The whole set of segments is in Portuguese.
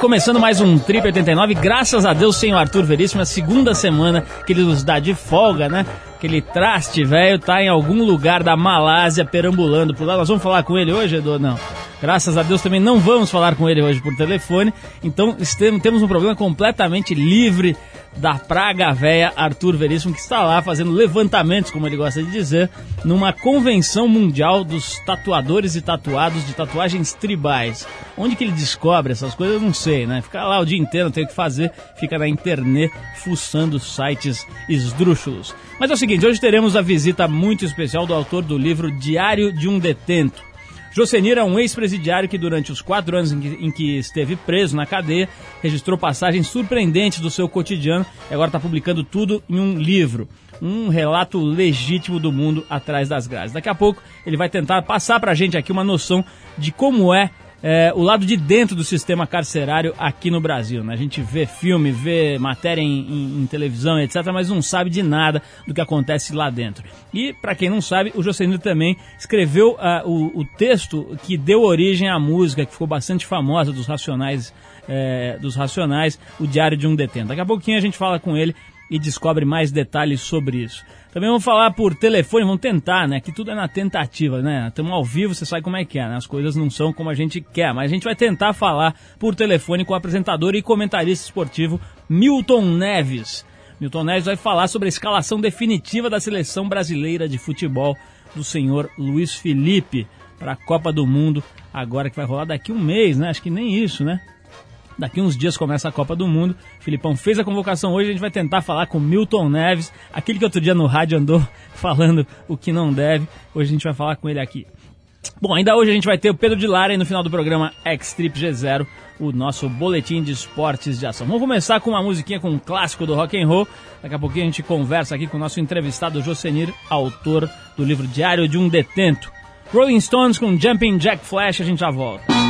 Começando mais um Trip 89, graças a Deus sem o Arthur Veríssimo, a segunda semana que ele nos dá de folga, né? Aquele traste velho tá em algum lugar da Malásia perambulando por lá. Nós vamos falar com ele hoje, Edu? Não. Graças a Deus também não vamos falar com ele hoje por telefone. Então temos um problema completamente livre da praga véia Arthur Veríssimo, que está lá fazendo levantamentos, como ele gosta de dizer, numa convenção mundial dos tatuadores e tatuados de tatuagens tribais. Onde que ele descobre essas coisas, eu não sei, né? Fica lá o dia inteiro, tem o que fazer, fica na internet fuçando sites esdrúxulos. Mas é o seguinte, hoje teremos a visita muito especial do autor do livro Diário de um Detento. Josenir é um ex-presidiário que, durante os quatro anos em que, em que, esteve preso na cadeia, registrou passagens surpreendentes do seu cotidiano e agora está publicando tudo em um livro. Um relato legítimo do mundo atrás das grades. Daqui a pouco ele vai tentar passar para a gente aqui uma noção de como é é, o lado de dentro do sistema carcerário aqui no Brasil. Né? A gente vê filme, vê matéria em, em, em, televisão, etc., mas não sabe de nada do que acontece lá dentro. E, para quem não sabe, o Jocenino também escreveu uh, o, o, texto que deu origem à música, que ficou bastante famosa dos Racionais, é, dos Racionais, o Diário de um Detento. Daqui a pouquinho a gente fala com ele e descobre mais detalhes sobre isso. Também vamos falar por telefone, vamos tentar, né? Que tudo é na tentativa, né? Estamos ao vivo, você sabe como é que é, né? As coisas não são como a gente quer, mas a gente vai tentar falar por telefone com o apresentador e comentarista esportivo Milton Neves. Milton Neves vai falar sobre a escalação definitiva da seleção brasileira de futebol do senhor Luiz Felipe para a Copa do Mundo, agora que vai rolar daqui um mês, né? Acho que nem isso, né? Daqui uns dias começa a Copa do Mundo. O Filipão fez a convocação hoje, a gente vai tentar falar com Milton Neves, aquele que outro dia no rádio andou falando o que não deve. Hoje a gente vai falar com ele aqui. Bom, ainda hoje a gente vai ter o Pedro de Lara aí no final do programa X-Trip G0, o nosso boletim de esportes de ação. Vamos começar com uma musiquinha com um clássico do rock and roll. Daqui a pouquinho a gente conversa aqui com o nosso entrevistado Josenir, autor do livro Diário de um Detento. Rolling Stones com Jumping Jack Flash, a gente já volta.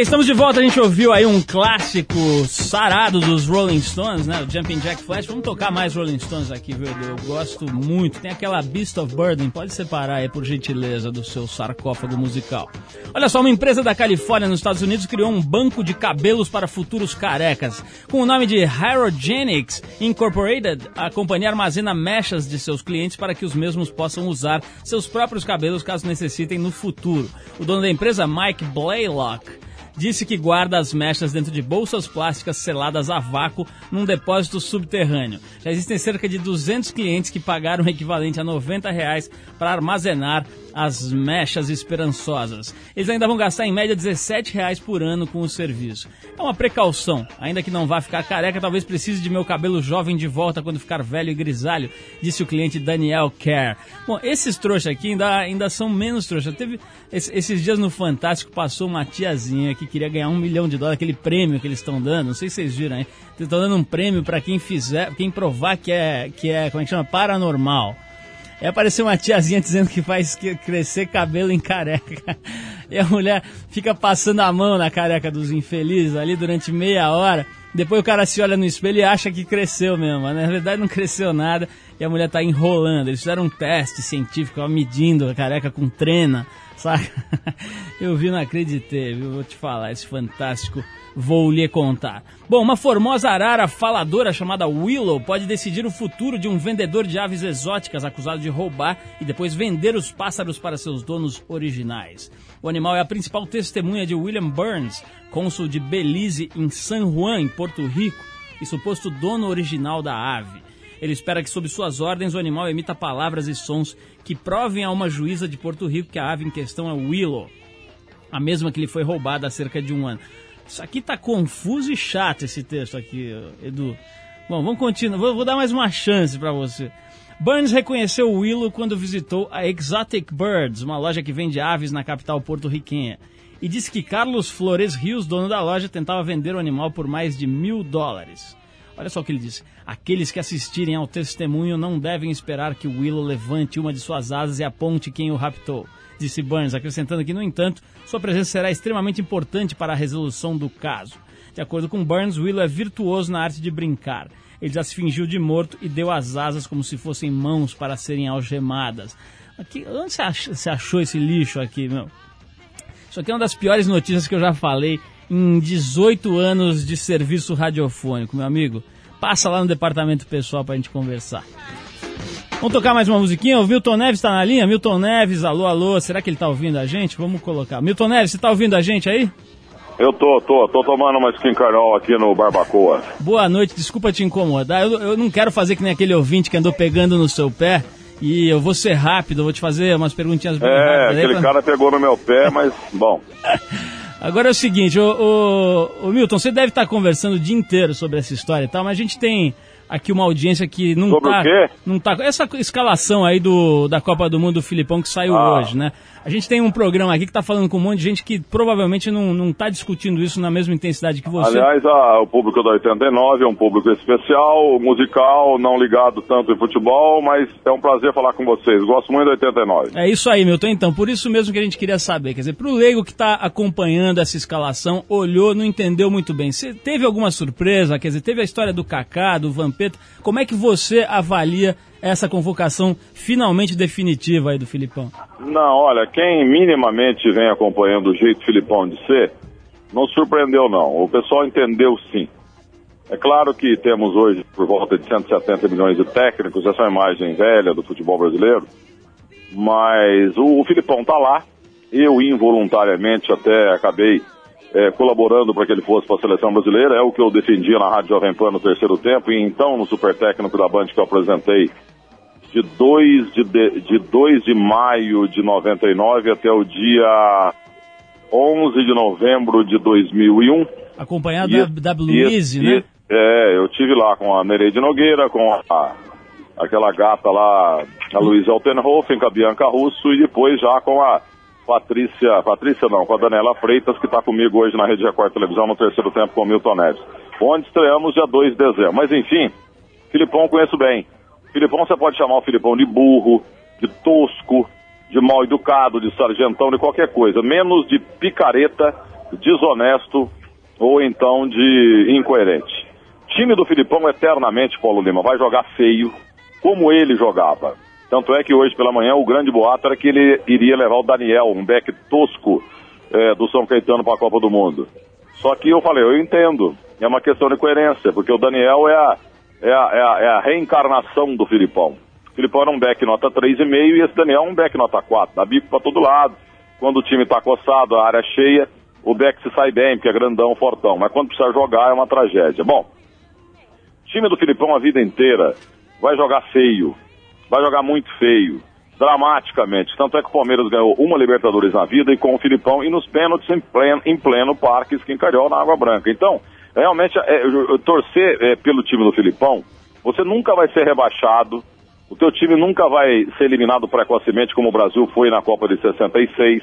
Estamos de volta. A gente ouviu aí um clássico sarado dos Rolling Stones, né? O Jumping Jack Flash. Vamos tocar mais Rolling Stones aqui, viu? Eu gosto muito. Tem aquela Beast of Burden. Pode separar aí, por gentileza, do seu sarcófago musical. Olha só, uma empresa da Califórnia, nos Estados Unidos, criou um banco de cabelos para futuros carecas. Com o nome de Hyrogenics Incorporated, a companhia armazena mechas de seus clientes para que os mesmos possam usar seus próprios cabelos caso necessitem no futuro. O dono da empresa, Mike Blaylock, disse que guarda as mechas dentro de bolsas plásticas seladas a vácuo num depósito subterrâneo. Já existem cerca de 200 clientes que pagaram o equivalente a 90 reais para armazenar as mechas esperançosas. Eles ainda vão gastar em média 17 reais por ano com o serviço. É uma precaução, ainda que não vá ficar careca, talvez precise de meu cabelo jovem de volta quando ficar velho e grisalho, disse o cliente Daniel Kerr. Bom, esses trouxas aqui ainda, ainda são menos trouxas. Teve esses dias no Fantástico passou uma tiazinha que queria ganhar um milhão de dólares, aquele prêmio que eles estão dando. Não sei se vocês viram, hein? Estão dando um prêmio para quem fizer, quem provar que é, que é, como é que chama? Paranormal. Aí apareceu uma tiazinha dizendo que faz crescer cabelo em careca. E a mulher fica passando a mão na careca dos infelizes ali durante meia hora. Depois o cara se olha no espelho e acha que cresceu mesmo. Mas na verdade não cresceu nada e a mulher tá enrolando. Eles fizeram um teste científico, medindo a careca com trena, sabe? Eu vi, não acreditei, viu? Vou te falar, esse fantástico vou lhe contar. Bom, uma formosa arara faladora chamada Willow pode decidir o futuro de um vendedor de aves exóticas acusado de roubar e depois vender os pássaros para seus donos originais. O animal é a principal testemunha de William Burns, cônsul de Belize em San Juan, em Porto Rico, e suposto dono original da ave. Ele espera que, sob suas ordens, o animal emita palavras e sons que provem a uma juíza de Porto Rico que a ave em questão é Willow, a mesma que lhe foi roubada há cerca de um ano. Isso aqui tá confuso e chato esse texto aqui, Edu. Bom, vamos continuar. Vou, vou dar mais uma chance para você. Burns reconheceu Willow quando visitou a Exotic Birds, uma loja que vende aves na capital porto-riquenha, e disse que Carlos Flores Rios, dono da loja, tentava vender o animal por mais de mil dólares. Olha só o que ele disse: aqueles que assistirem ao testemunho não devem esperar que Willow levante uma de suas asas e aponte quem o raptou disse Burns, acrescentando que, no entanto, sua presença será extremamente importante para a resolução do caso. De acordo com Burns, Willow é virtuoso na arte de brincar. Ele já se fingiu de morto e deu as asas como se fossem mãos para serem algemadas. Aqui, onde você achou esse lixo aqui, meu? Isso aqui é uma das piores notícias que eu já falei em 18 anos de serviço radiofônico, meu amigo. Passa lá no departamento pessoal para a gente conversar. Vamos tocar mais uma musiquinha? O Milton Neves está na linha? Milton Neves, alô, alô, será que ele está ouvindo a gente? Vamos colocar. Milton Neves, você está ouvindo a gente aí? Eu tô, tô, tô tomando uma skin carol aqui no Barbacoa. Boa noite, desculpa te incomodar. Eu, eu não quero fazer que nem aquele ouvinte que andou pegando no seu pé. E eu vou ser rápido, vou te fazer umas perguntinhas bem É, aquele pra... cara pegou no meu pé, mas bom. Agora é o seguinte, o, o, o Milton, você deve estar conversando o dia inteiro sobre essa história e tal, mas a gente tem aqui uma audiência que não Sobre tá, o quê? não tá. Essa escalação aí do, da Copa do Mundo do Filipão que saiu ah. hoje, né? A gente tem um programa aqui que está falando com um monte de gente que provavelmente não, não tá discutindo isso na mesma intensidade que você. Aliás, a, o público da 89 é um público especial, musical, não ligado tanto em futebol, mas é um prazer falar com vocês. Gosto muito da 89. É isso aí, Milton. Então, por isso mesmo que a gente queria saber. Quer dizer, para o leigo que está acompanhando essa escalação, olhou, não entendeu muito bem. Você teve alguma surpresa? Quer dizer, teve a história do Kaká, do Vampeta. Como é que você avalia essa convocação finalmente definitiva aí do Filipão? Não, olha, quem minimamente vem acompanhando o jeito Filipão de ser, não surpreendeu não. O pessoal entendeu sim. É claro que temos hoje por volta de 170 milhões de técnicos, essa é uma imagem velha do futebol brasileiro, mas o, o Filipão está lá. Eu involuntariamente até acabei é, colaborando para que ele fosse para a seleção brasileira, é o que eu defendia na Rádio Jovem Pan no terceiro tempo, e então no super técnico da Band que eu apresentei de 2 de, de, de, 2 de maio de 99 até o dia 11 de novembro de 2001. Acompanhado e, da, da Luiz, né? é, eu tive lá com a Nereide Nogueira, com a, aquela gata lá, a Luísa Altenhofen, com a Bianca Russo, e depois já com a Patrícia, Patrícia não, com a Daniela Freitas, que está comigo hoje na Rede Record Televisão no terceiro tempo com o Milton Neves. Onde estreamos dia 2 de dezembro. Mas enfim, Filipão conheço bem. Filipão você pode chamar o Filipão de burro, de tosco, de mal educado, de sargentão, de qualquer coisa, menos de picareta desonesto ou então de incoerente. Time do Filipão eternamente, Paulo Lima, vai jogar feio, como ele jogava. Tanto é que hoje pela manhã o grande boato era que ele iria levar o Daniel, um back tosco é, do São Caetano para a Copa do Mundo. Só que eu falei, eu entendo, é uma questão de coerência, porque o Daniel é a, é a, é a, é a reencarnação do Filipão. O Filipão era um back nota 3,5 e esse Daniel é um back nota 4, dá bico para todo lado. Quando o time está coçado, a área cheia, o back se sai bem, porque é grandão, fortão. Mas quando precisa jogar é uma tragédia. Bom, time do Filipão a vida inteira vai jogar feio, vai jogar muito feio, dramaticamente. Tanto é que o Palmeiras ganhou uma Libertadores na vida e com o Filipão e nos pênaltis em pleno, em pleno Parque Esquincalhol na Água Branca. Então, realmente, é, torcer é, pelo time do Filipão, você nunca vai ser rebaixado, o teu time nunca vai ser eliminado precocemente como o Brasil foi na Copa de 66,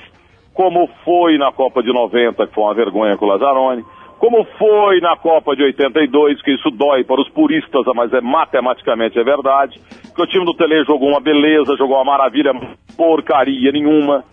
como foi na Copa de 90, que foi uma vergonha com o Lazzaroni como foi na Copa de 82, que isso dói para os puristas, mas é matematicamente é verdade, que o time do Tele jogou uma beleza, jogou uma maravilha, porcaria nenhuma.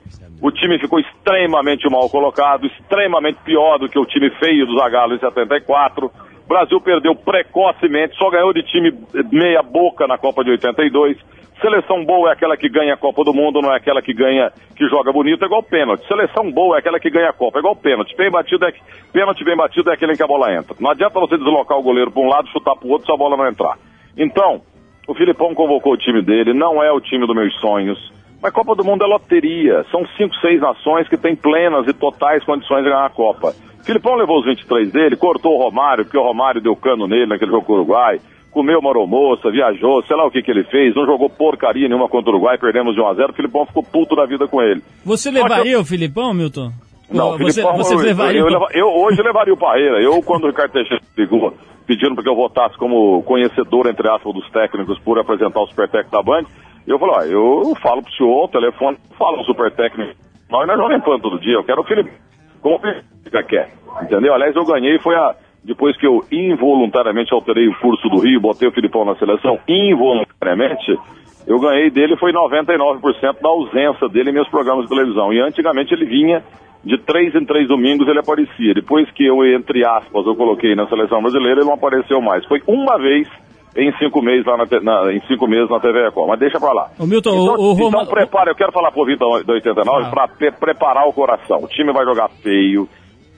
O time ficou extremamente mal colocado, extremamente pior do que o time feio do Zagallo em 74. Brasil perdeu precocemente, só ganhou de time meia boca na Copa de 82. Seleção boa é aquela que ganha a Copa do Mundo, não é aquela que ganha, que joga bonito, é igual pênalti. Seleção boa é aquela que ganha a Copa, é igual pênalti. Bem batido é, pênalti bem batido é aquele em que a bola entra. Não adianta você deslocar o goleiro para um lado, chutar para o outro, se a bola não entrar. Então, o Filipão convocou o time dele, não é o time dos meus sonhos. Mas Copa do Mundo é loteria. São cinco, seis nações que têm plenas e totais condições de ganhar a Copa. Filipão levou os 23 dele, cortou o Romário, porque o Romário deu cano nele naquele jogo com o Uruguai comeu uma moça, viajou, sei lá o que que ele fez, não jogou porcaria nenhuma contra o Uruguai, perdemos de 1 a 0 o Filipão ficou puto da vida com ele. Você levaria eu... o Filipão, Milton? Não, você, Filipão, você levaria eu, eu, eu, hoje levaria o Parreira. Eu, quando o Ricardo Teixeira ligou pedindo para que eu votasse como conhecedor, entre aspas, dos técnicos por apresentar o Super Técnico da Band, eu falei, ó, eu falo pro senhor, o telefone, falo o Super Técnico, nós não é Jovem Pan todo dia, eu quero o Felipe, como o Felipe quer, entendeu? Aliás, eu ganhei, foi a depois que eu involuntariamente alterei o curso do Rio, botei o Filipão na seleção, involuntariamente, eu ganhei dele foi 99% da ausência dele em meus programas de televisão. E antigamente ele vinha de três em três domingos ele aparecia. Depois que eu, entre aspas, eu coloquei na seleção brasileira, ele não apareceu mais. Foi uma vez em cinco meses lá na, na, em cinco meses na TV Record. Mas deixa pra lá. O Milton, então, o, o então Roma... prepara, eu quero falar pro Vitor da 89 ah. pra preparar o coração. O time vai jogar feio,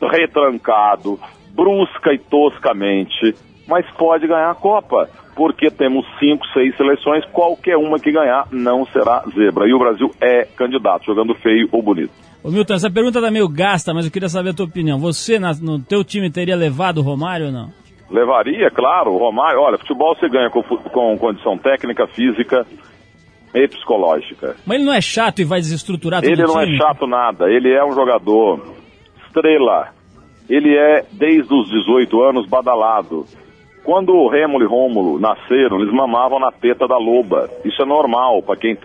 retrancado, brusca e toscamente, mas pode ganhar a Copa, porque temos cinco, seis seleções, qualquer uma que ganhar não será zebra. E o Brasil é candidato, jogando feio ou bonito. Ô Milton, essa pergunta tá meio gasta, mas eu queria saber a tua opinião. Você, na, no teu time, teria levado o Romário ou não? Levaria, claro. O Romário, olha, futebol você ganha com, com condição técnica, física e psicológica. Mas ele não é chato e vai desestruturar tudo Ele não é chato nada. Ele é um jogador estrela ele é, desde os 18 anos, badalado. Quando o Rêmulo e Rômulo nasceram, eles mamavam na teta da loba. Isso é normal, para quem,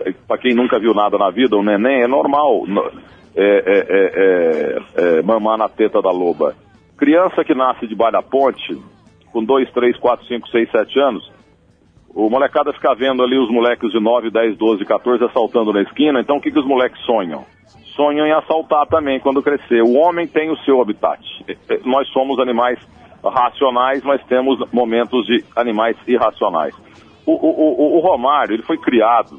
quem nunca viu nada na vida, o neném é normal é, é, é, é, mamar na teta da loba. Criança que nasce debaixo da ponte, com 2, 3, 4, 5, 6, 7 anos, o molecada fica vendo ali os moleques de 9, 10, 12, 14 assaltando na esquina, então o que, que os moleques sonham? Sonham em assaltar também quando crescer. O homem tem o seu habitat. Nós somos animais racionais, mas temos momentos de animais irracionais. O, o, o, o Romário, ele foi criado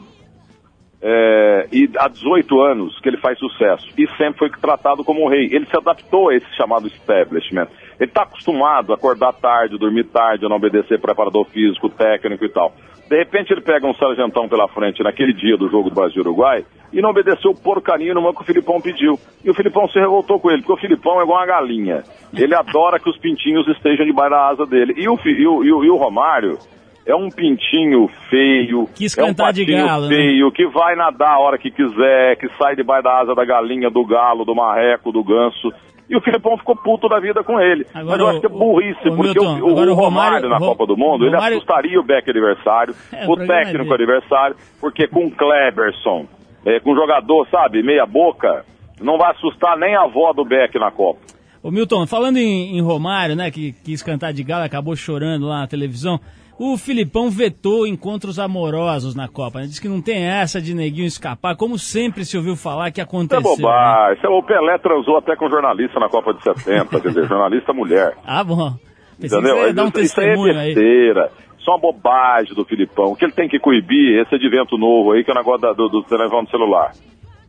é, e há 18 anos que ele faz sucesso e sempre foi tratado como um rei. Ele se adaptou a esse chamado establishment. Ele está acostumado a acordar tarde, dormir tarde, a não obedecer preparador físico, técnico e tal. De repente ele pega um sargentão pela frente naquele dia do jogo do Brasil-Uruguai e não obedeceu porcaria nenhuma que o Filipão pediu. E o Filipão se revoltou com ele, porque o Filipão é igual uma galinha. Ele adora que os pintinhos estejam debaixo da asa dele. E o, e o, e o, e o Romário é um pintinho feio, Quis é um patinho de galo, né? feio, né? que vai nadar a hora que quiser, que sai debaixo da asa da galinha, do galo, do marreco, do ganso. E o Filipão ficou puto da vida com ele. Agora, Mas eu acho que é burrice, o, porque Milton, o, o, o, Romário, Romário na Copa do Mundo, Romário... ele assustaria o Beck adversário, é, o, técnico adversário, porque com Kleberson, é, com jogador, sabe, meia boca, não vai assustar nem a avó do Beck na Copa. Ô Milton, falando em, em Romário, né, que quis cantar de galo, acabou chorando lá na televisão, O Filipão vetou encontros amorosos na Copa. Né? Diz que não tem essa de neguinho escapar, como sempre se ouviu falar que aconteceu. Isso é bobagem. Né? O Pelé transou até com jornalista na Copa de 70, quer dizer, jornalista mulher. Ah, bom. Entendeu? Dar um isso, aí é besteira. Aí. Só uma bobagem do Filipão. O que ele tem que coibir, esse advento novo aí, que é o negócio do, do telefone celular.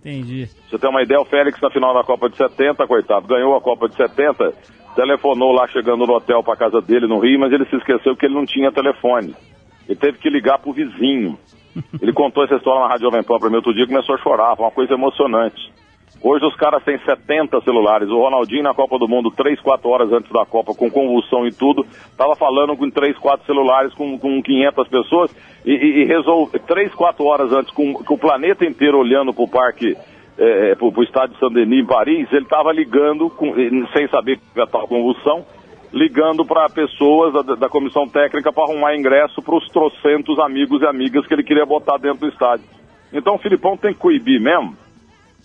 Entendi. Você tem uma ideia, o Félix na final da Copa de 70, coitado, ganhou a Copa de 70, telefonou lá chegando no hotel para casa dele no Rio, mas ele se esqueceu que ele não tinha telefone. Ele teve que ligar pro vizinho. Ele contou essa história na Rádio Jovem Pan para mim outro dia começou a chorar, foi uma coisa emocionante. Hoje os caras têm 70 celulares. O Ronaldinho na Copa do Mundo, 3, 4 horas antes da Copa, com convulsão e tudo, estava falando com 3, 4 celulares com, com 500 pessoas e, e, resolve 3, 4 horas antes, com, com o planeta inteiro olhando para o parque, é, é para o estádio Saint-Denis em Paris, ele estava ligando, com, sem saber que ia estar convulsão, ligando para pessoas da, da comissão técnica para arrumar ingresso para os trocentos amigos e amigas que ele queria botar dentro do estádio. Então o Filipão tem que coibir mesmo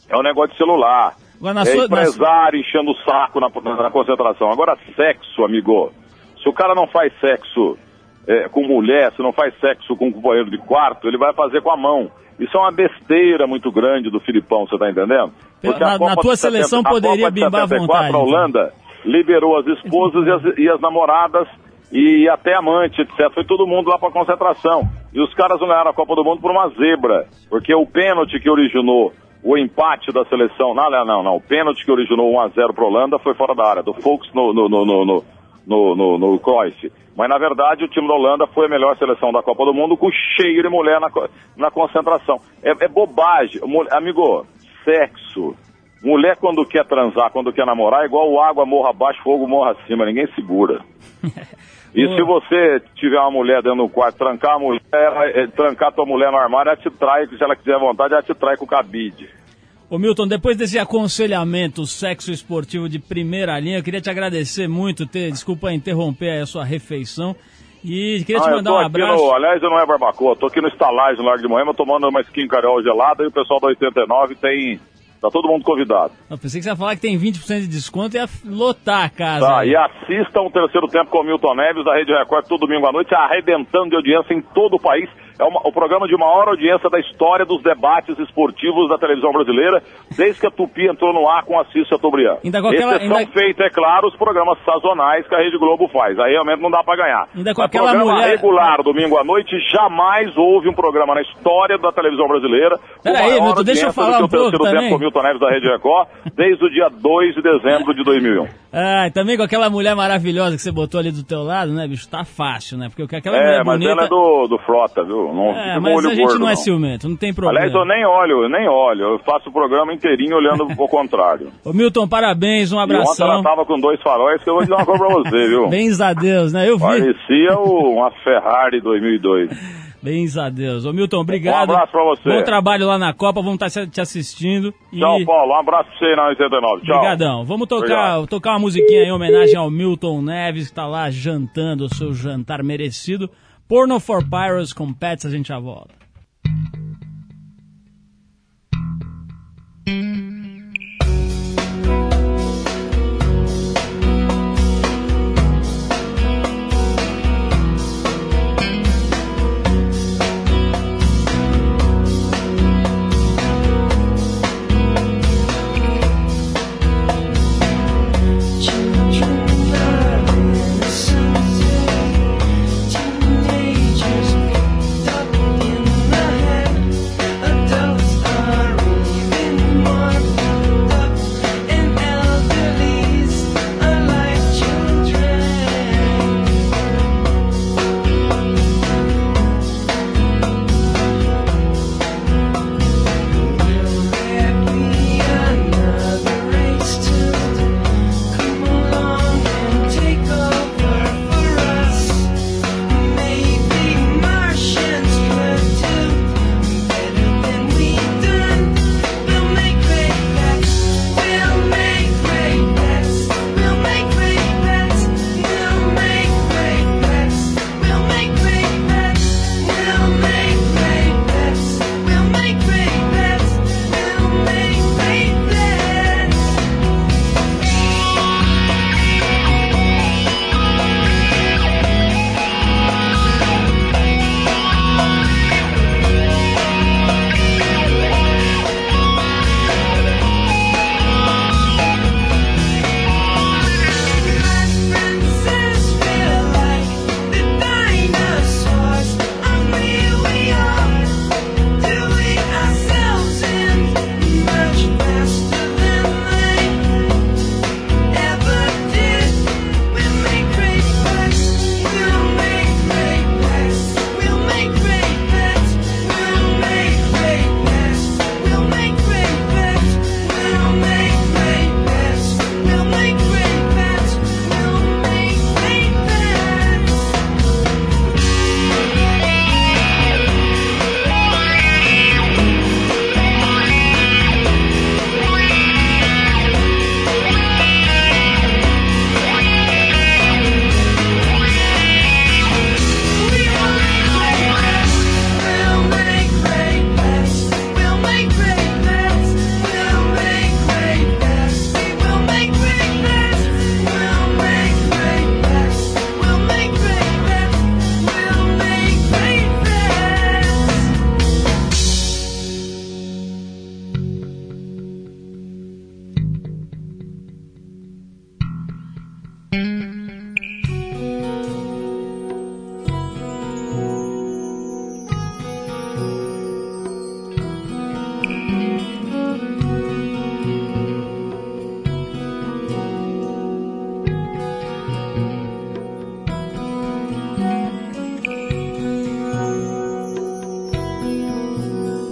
é um negócio de celular. É sua, empresário enchendo o saco na, na, concentração. Agora, sexo, amigo. Se o cara não faz sexo é, com mulher, se não faz sexo com um companheiro de quarto, ele vai fazer com a mão. Isso é uma besteira muito grande do Filipão, você tá entendendo? Porque na, na tua 70, seleção poderia bimbar à vontade. A Holanda liberou as esposas e as, e as namoradas e até amante, etc. Foi todo mundo lá para concentração. E os caras não ganharam a Copa do Mundo por uma zebra, porque o pênalti que originou o empate da seleção. Não, não, não. O pênalti que originou 1x0 para Holanda foi fora da área, do Folks no, no, no, no, no, no, no, no Cruyff. Mas na verdade o time da Holanda foi a melhor seleção da Copa do Mundo com cheio de mulher na, na concentração. É, é bobagem. Amigo, sexo. Mulher quando quer transar, quando quer namorar, é igual água morra abaixo, fogo morra acima, ninguém segura. E se você tiver uma mulher dentro do quarto, trancar a mulher, é, trancar a tua mulher no armário, ela te trai, se ela quiser vontade, ela te trai com o cabide. Ô Milton, depois desse aconselhamento sexo esportivo de primeira linha, eu queria te agradecer muito, ter, desculpa interromper a sua refeição. E queria te ah, mandar um abraço. No, aliás, eu não é barbacoa, tô aqui no estalagem no Largo de Moema tomando uma skin cariola gelada e o pessoal da 89 tem Tá todo mundo convidado. Eu pensei que você ia falar que tem 20% de desconto e ia lotar a casa. Tá, e assistam o terceiro tempo com o Milton Neves da Rede Record todo domingo à noite, arrebentando de audiência em todo o país. É uma, o programa de maior audiência da história dos debates esportivos da televisão brasileira, desde que a Tupi entrou no ar com a Cícia Tobrian. Ainda com aquela, Exceção ainda... feita, é claro, os programas sazonais que a Rede Globo faz. Aí realmente não dá para ganhar. Ainda com Mas aquela programa mulher... regular, domingo à noite, jamais houve um programa na história da televisão brasileira. Peraí, Milton, deixa eu falar um pouco também. com o Milton Neves da Rede Record, desde o dia 2 de dezembro de 2001. Ah, e também com aquela mulher maravilhosa que você botou ali do teu lado, né, bicho? Tá fácil, né? Porque aquela é, mulher mas bonita... ela é do, do Frota, viu? Não é, mas a gente gordo, não é ciumento, não tem problema. Aliás, eu nem olho, eu nem olho. Eu faço o programa inteirinho olhando ao contrário. Ô Milton, parabéns, um abração. E ontem ela tava com dois faróis que eu vou dizer uma coisa pra você, viu? Bens a Deus, né? Eu vi. Parecia uma Ferrari 2002. Bens a Deus. Ô Milton, obrigado. Um abraço pra você. Bom trabalho lá na Copa, vamos estar te assistindo. E... Tchau, Paulo. Um abraço pra você na 89. Tchau. Obrigadão. Vamos tocar, tocar uma musiquinha em homenagem ao Milton Neves, que tá lá jantando o seu jantar merecido. Porno for Pyros com Pets, a gente já volta.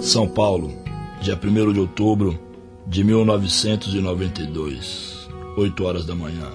São Paulo, dia 1 de outubro de 1992, 8 horas da manhã.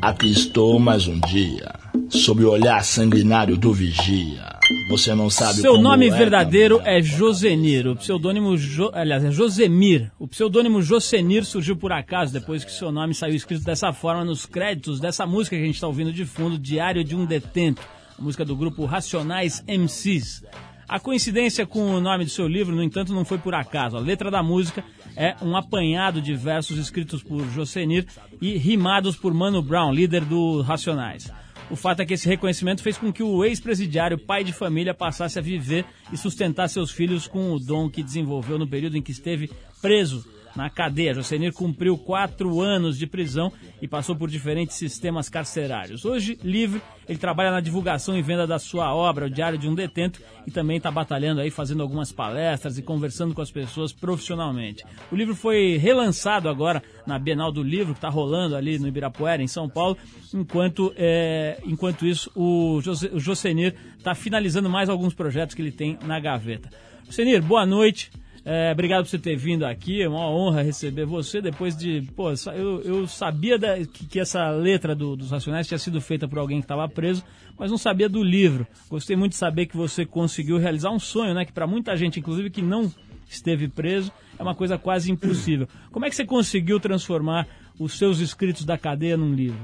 Aqui estou mais um dia, sob o olhar sanguinário do vigia. Você não sabe Seu nome é, verdadeiro é Josenir, o pseudônimo, jo, aliás, é Josemir. O pseudônimo Josenir surgiu por acaso depois que seu nome saiu escrito dessa forma nos créditos dessa música que a gente está ouvindo de fundo, Diário de um Detento, a música do grupo Racionais MCs. A coincidência com o nome do seu livro, no entanto, não foi por acaso. A letra da música é um apanhado de versos escritos por Josenir e rimados por Mano Brown, líder do Racionais. O fato é que esse reconhecimento fez com que o ex-presidiário, pai de família, passasse a viver e sustentar seus filhos com o dom que desenvolveu no período em que esteve preso na cadeia. Josenir cumpriu quatro anos de prisão e passou por diferentes sistemas carcerários. Hoje, livre, ele trabalha na divulgação e venda da sua obra, O Diário de um Detento, e também está batalhando aí, fazendo algumas palestras e conversando com as pessoas profissionalmente. O livro foi relançado agora na Bienal do Livro, que está rolando ali no Ibirapuera, em São Paulo, enquanto, é, enquanto isso o, Jose, o Josenir está finalizando mais alguns projetos que ele tem na gaveta. Josenir, boa noite. É, obrigado por você ter vindo aqui, é uma honra receber você. Depois de. Pô, eu, eu sabia da, que, que, essa letra do, dos Racionais tinha sido feita por alguém que estava preso, mas não sabia do livro. Gostei muito de saber que você conseguiu realizar um sonho, né? Que para muita gente, inclusive que não esteve preso, é uma coisa quase impossível. Como é que você conseguiu transformar os seus escritos da cadeia num livro?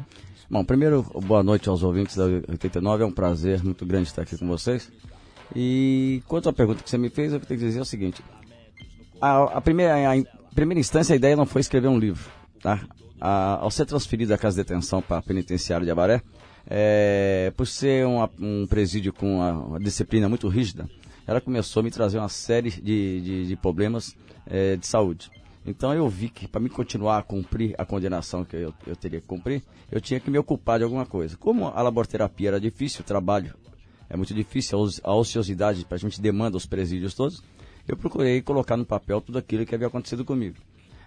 Bom, primeiro, boa noite aos ouvintes da 89. É um prazer muito grande estar aqui com vocês. E quanto à pergunta que você me fez, eu tenho que dizer o seguinte: a, a primeira, a, primeira instância, a ideia não foi escrever um livro. Tá? A, ao ser transferido da casa de detenção para a penitenciária de Abaré, é, por ser um, um presídio com uma, uma, disciplina muito rígida, ela começou a me trazer uma série de, de, de problemas é, de saúde. Então eu vi que para mim continuar a cumprir a condenação que eu, eu, teria que cumprir, eu tinha que me ocupar de alguma coisa. Como a laborterapia era difícil, o trabalho é muito difícil, a ociosidade a gente demanda os presídios todos, eu procurei colocar no papel tudo aquilo que havia acontecido comigo.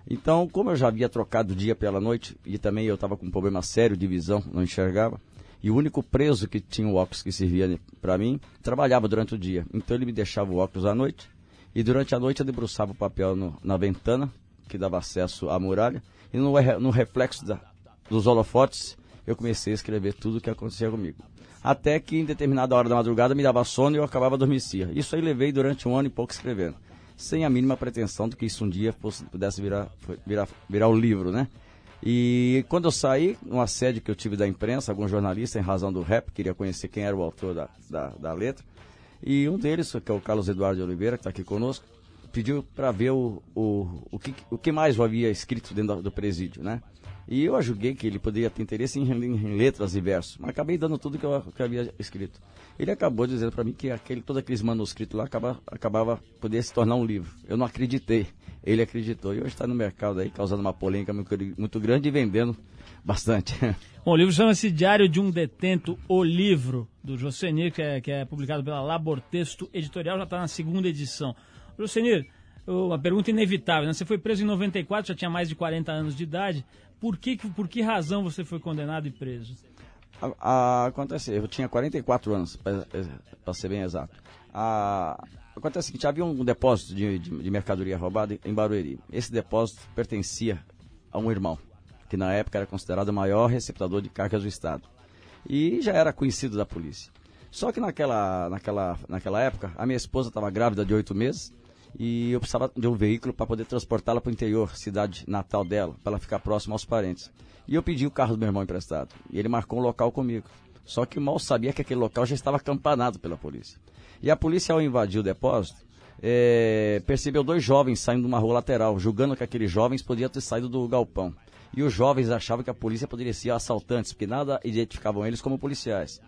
Então, como eu já havia trocado dia pela noite e também eu estava com um problema sério de visão, não enxergava, e o único preso que tinha o óculos que servia para mim trabalhava durante o dia. Então ele me deixava o óculos à noite e durante a noite eu debruçava o papel no, na ventana que dava acesso à muralha e no, no reflexo da, dos holofotes eu comecei a escrever tudo o que acontecia comigo. Até que em determinada hora da madrugada me dava sono e eu acabava adormecia. Isso aí levei durante um ano e pouco escrevendo. Sem a mínima pretensão de que isso um dia pudesse virar, virar, virar o livro, né? E quando eu saí, um assédio que eu tive da imprensa, algum jornalista, em razão do rap, queria conhecer quem era o autor da, da, da letra. E um deles, que é o Carlos Eduardo de Oliveira, que está aqui conosco, pediu para ver o, o, o, que, o que mais havia escrito dentro do, presídio, né? E eu julguei que ele poderia ter interesse em, em, letras e versos, mas acabei dando tudo que eu, que eu havia escrito. Ele acabou dizendo para mim que aquele, todos aqueles manuscritos lá acaba, acabava poder se tornar um livro. Eu não acreditei, ele acreditou. E hoje está no mercado aí, causando uma polêmica muito, muito grande e vendendo bastante. Bom, o livro chama-se Diário de um Detento, o livro, do Josenir, que é, que é publicado pela Labor Texto Editorial, já está na segunda edição. Josenir, uma pergunta inevitável, né? Você foi preso em 94, já tinha mais de 40 anos de idade. Por que, por que razão você foi condenado e preso? A, a, acontece, eu tinha 44 anos, para ser bem exato. A, acontece o seguinte, havia um depósito de, de, de, mercadoria roubada em Barueri. Esse depósito pertencia a um irmão, que na época era considerado o maior receptador de cargas do Estado. E já era conhecido da polícia. Só que naquela, naquela, naquela época, a minha esposa estava grávida de oito meses e eu precisava de um veículo para poder transportá-la para o interior, cidade natal dela, para ela ficar próxima aos parentes. E eu pedi o carro do meu irmão emprestado. E ele marcou um local comigo. Só que mal sabia que aquele local já estava acampanado pela polícia. E a polícia, ao invadir o depósito, é, percebeu dois jovens saindo de uma rua lateral, julgando que aqueles jovens podiam ter saído do galpão. E os jovens achavam que a polícia poderia ser assaltantes, porque nada identificavam eles como policiais.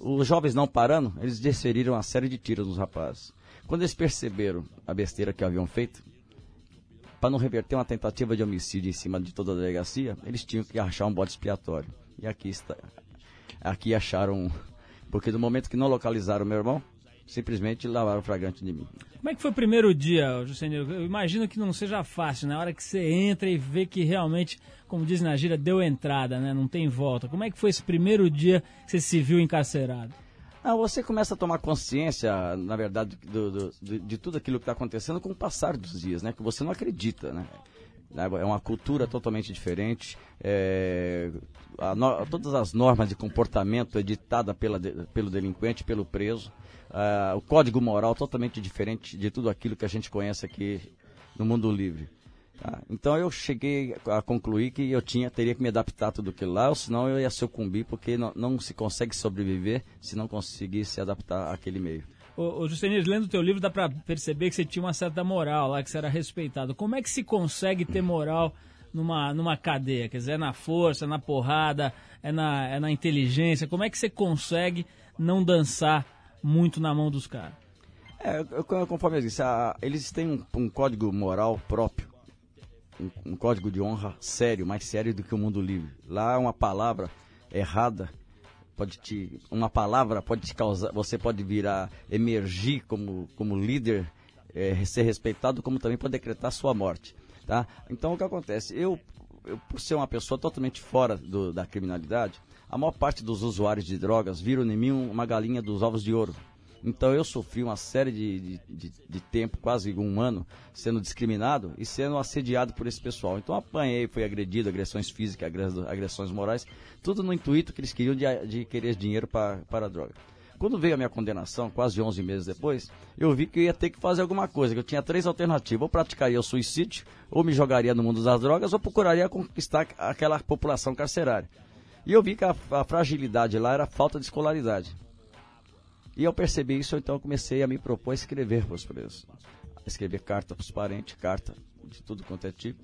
Os jovens não parando, eles desferiram uma série de tiros nos rapazes. Quando eles perceberam a besteira que haviam feito, para não reverter uma tentativa de homicídio em cima de toda a delegacia, eles tinham que achar um bode expiatório. E aqui está, aqui acharam, porque no momento que não localizaram meu irmão, simplesmente lavaram o flagrante de mim. Como é que foi o primeiro dia, Juscelino? Eu imagino que não seja fácil, na hora que você entra e vê que realmente, como diz na gíria, deu entrada, né? Não tem volta. Como é que foi esse primeiro dia que você se viu encarcerado? Ah, você começa a tomar consciência, na verdade, do, do, de, de tudo aquilo que está acontecendo com o passar dos dias, né? Que você não acredita, né? É uma cultura totalmente diferente. É, no, todas as normas de comportamento editadas pela, pelo delinquente, pelo preso. Uh, o código moral totalmente diferente de tudo aquilo que a gente conhece aqui no mundo livre. Tá? Então eu cheguei a concluir que eu tinha, teria que me adaptar a tudo aquilo lá, ou senão eu ia sucumbir, porque não, não se consegue sobreviver se não conseguir se adaptar àquele meio. Ô, ô Justenir, lendo o teu livro dá para perceber que você tinha uma certa moral lá, que você era respeitado. Como é que se consegue ter moral numa, numa cadeia? Quer dizer, é na força, é na porrada, é na, é na inteligência? Como é que você consegue não dançar muito na mão dos caras? É, conforme eu disse, a, eles têm um, um código moral próprio um, um código de honra sério, mais sério do que o mundo livre. Lá uma palavra errada pode te uma palavra pode te causar você pode virar emergir como como líder é, ser respeitado como também pode decretar sua morte tá? Então o que acontece? Eu, eu por ser uma pessoa totalmente fora do, da criminalidade a maior parte dos usuários de drogas viram em mim uma galinha dos ovos de ouro então eu sofri uma série de, de, de, de, tempo, quase um ano, sendo discriminado e sendo assediado por esse pessoal. Então apanhei, fui agredido, agressões físicas, agressões morais, tudo no intuito que eles queriam de, de querer dinheiro para, para a droga. Quando veio a minha condenação, quase 11 meses depois, eu vi que eu ia ter que fazer alguma coisa, que eu tinha três alternativas. Ou praticaria o suicídio, ou me jogaria no mundo das drogas, ou procuraria conquistar aquela população carcerária. E eu vi que a, a fragilidade lá era a falta de escolaridade. E eu percebi isso, então comecei a me propor a escrever para os presos. Escrever carta para os parentes, carta de tudo quanto é tipo.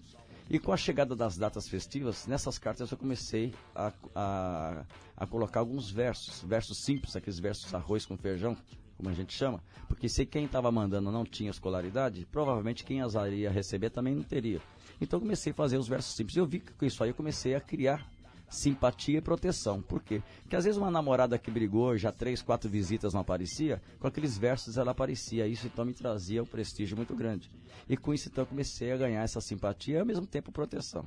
E com a chegada das datas festivas, nessas cartas eu comecei a, a, a colocar alguns versos, versos simples, aqueles versos arroz com feijão, como a gente chama, porque se quem estava mandando não tinha escolaridade, provavelmente quem as iria receber também não teria. Então comecei a fazer os versos simples. Eu vi que com isso aí eu comecei a criar simpatia e proteção. Por quê? Porque às vezes uma namorada que brigou, já três, quatro visitas não aparecia, com aqueles versos ela aparecia. Isso então me trazia um prestígio muito grande. E com isso então eu comecei a ganhar essa simpatia e ao mesmo tempo proteção.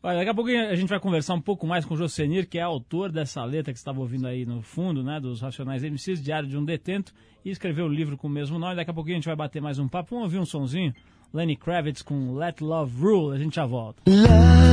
Olha, daqui a pouco a gente vai conversar um pouco mais com o Josenir, que é autor dessa letra que estava ouvindo aí no fundo, né, dos Racionais MCs, Diário de um Detento, e escreveu o um livro com o mesmo nome. Daqui a pouquinho a gente vai bater mais um papo. Vamos ouvir um sonzinho? Lenny Kravitz com Let Love Rule, a gente já volta. Love.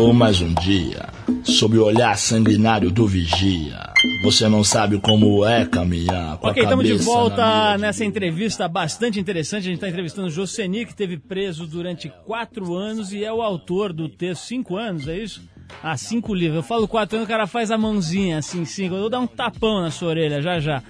Estou mais um dia, sob o olhar sanguinário do vigia. Você não sabe como é caminhar com Ok, a estamos de volta nessa entrevista bastante interessante. A gente está entrevistando o Joseni, que esteve preso durante quatro anos e é o autor do texto. Cinco anos, é isso? Ah, cinco livros. Eu falo quatro anos, o cara faz a mãozinha assim, cinco. Eu vou dar um tapão na sua orelha já já.